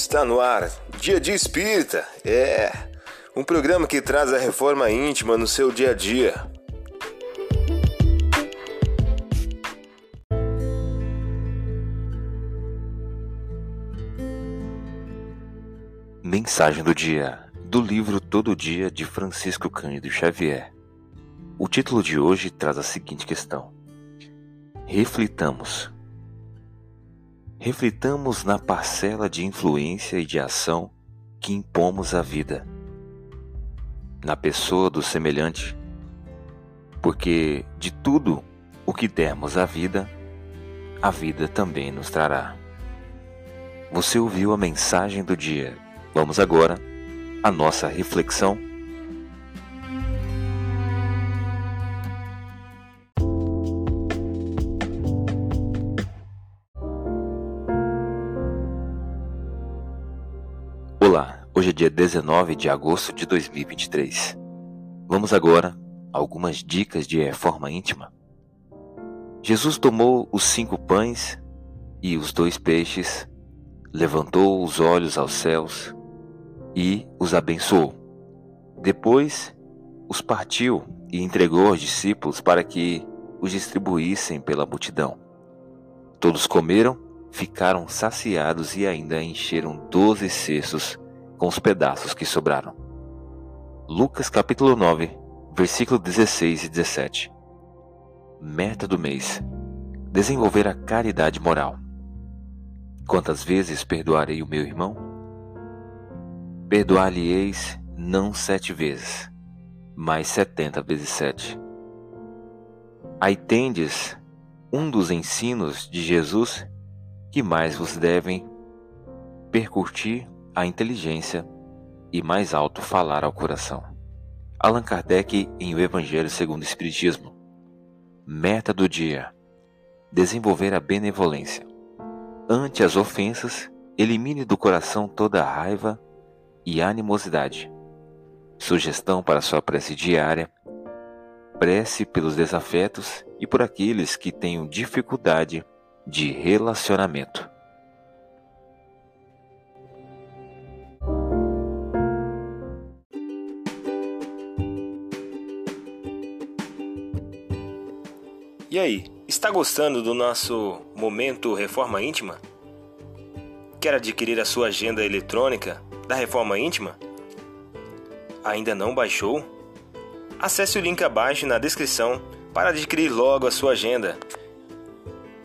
Está no ar, Dia de Espírita. É um programa que traz a reforma íntima no seu dia a dia. Mensagem do dia do livro Todo Dia de Francisco Cândido Xavier. O título de hoje traz a seguinte questão: Reflitamos. Reflitamos na parcela de influência e de ação que impomos à vida, na pessoa do semelhante, porque de tudo o que dermos à vida, a vida também nos trará. Você ouviu a mensagem do dia. Vamos agora à nossa reflexão Olá, hoje é dia 19 de agosto de 2023. Vamos agora a algumas dicas de reforma íntima. Jesus tomou os cinco pães e os dois peixes, levantou os olhos aos céus e os abençoou. Depois os partiu e entregou aos discípulos para que os distribuíssem pela multidão. Todos comeram ficaram saciados e ainda encheram doze cestos com os pedaços que sobraram. Lucas capítulo 9, versículo 16 e 17. Meta do mês: desenvolver a caridade moral. Quantas vezes perdoarei o meu irmão? Perdoar-lhe-eis não sete vezes, mas setenta vezes sete. Aí tendes um dos ensinos de Jesus que mais vos devem percutir a inteligência e mais alto falar ao coração. Allan Kardec em O Evangelho segundo o Espiritismo. Meta do dia: desenvolver a benevolência. Ante as ofensas, elimine do coração toda a raiva e animosidade. Sugestão para sua prece diária: prece pelos desafetos e por aqueles que tenham dificuldade de relacionamento. E aí, está gostando do nosso momento Reforma Íntima? Quer adquirir a sua agenda eletrônica da Reforma Íntima? Ainda não baixou? Acesse o link abaixo na descrição para adquirir logo a sua agenda